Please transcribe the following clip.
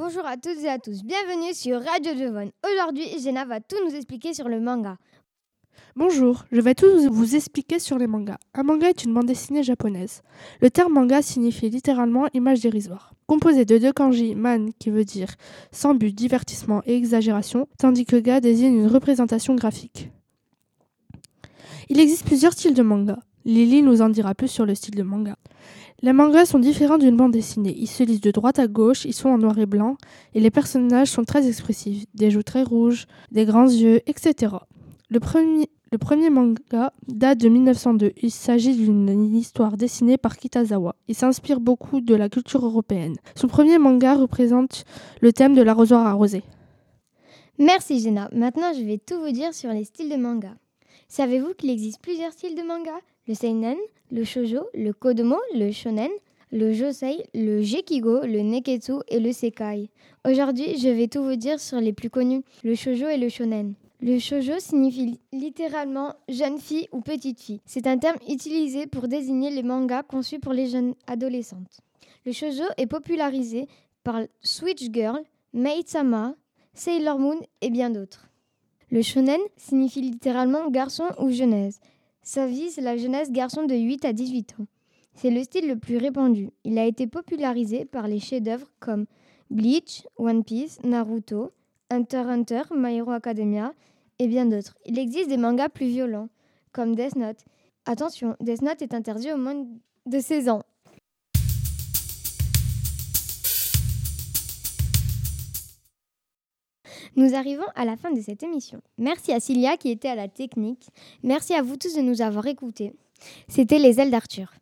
Bonjour à toutes et à tous, bienvenue sur Radio Devon. Aujourd'hui, Jenna va tout nous expliquer sur le manga. Bonjour, je vais tout vous expliquer sur les mangas. Un manga est une bande dessinée japonaise. Le terme manga signifie littéralement image dérisoire. Composé de deux kanji, man qui veut dire sans but, divertissement et exagération, tandis que ga désigne une représentation graphique. Il existe plusieurs styles de manga. Lily nous en dira plus sur le style de manga. Les mangas sont différents d'une bande dessinée. Ils se lisent de droite à gauche, ils sont en noir et blanc, et les personnages sont très expressifs, des joues très rouges, des grands yeux, etc. Le premier, manga date de 1902. Il s'agit d'une histoire dessinée par Kitazawa. Il s'inspire beaucoup de la culture européenne. Son premier manga représente le thème de l'arrosoir arrosé. Merci Jenna. Maintenant, je vais tout vous dire sur les styles de manga. Savez-vous qu'il existe plusieurs styles de manga? Le seinen, le shoujo, le kodomo, le shonen, le josei, le gekigo, le neketsu et le sekai. Aujourd'hui, je vais tout vous dire sur les plus connus, le shoujo et le shonen. Le shoujo signifie littéralement jeune fille ou petite fille. C'est un terme utilisé pour désigner les mangas conçus pour les jeunes adolescentes. Le shoujo est popularisé par Switch Girl, Maid-sama, Sailor Moon et bien d'autres. Le shonen signifie littéralement garçon ou jeunesse. Vie, c'est la jeunesse garçon de 8 à 18 ans. C'est le style le plus répandu. Il a été popularisé par les chefs-d'œuvre comme Bleach, One Piece, Naruto, Hunter x Hunter, My Hero Academia et bien d'autres. Il existe des mangas plus violents, comme Death Note. Attention, Death Note est interdit au moins de 16 ans. Nous arrivons à la fin de cette émission. Merci à Cilia qui était à la technique. Merci à vous tous de nous avoir écoutés. C'était Les ailes d'Arthur.